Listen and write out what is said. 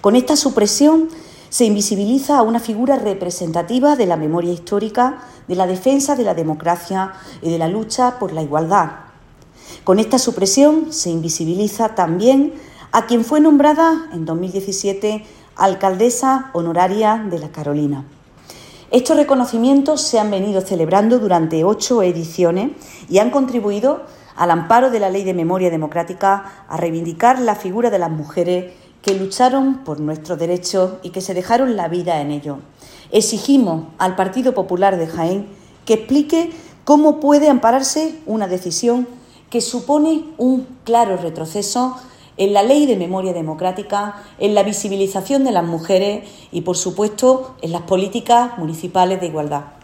Con esta supresión se invisibiliza a una figura representativa de la memoria histórica, de la defensa de la democracia y de la lucha por la igualdad. Con esta supresión se invisibiliza también a quien fue nombrada en 2017 alcaldesa honoraria de la Carolina. Estos reconocimientos se han venido celebrando durante ocho ediciones y han contribuido al amparo de la Ley de Memoria Democrática a reivindicar la figura de las mujeres que lucharon por nuestros derechos y que se dejaron la vida en ello. Exigimos al Partido Popular de Jaén que explique cómo puede ampararse una decisión que supone un claro retroceso en la ley de memoria democrática, en la visibilización de las mujeres y, por supuesto, en las políticas municipales de igualdad.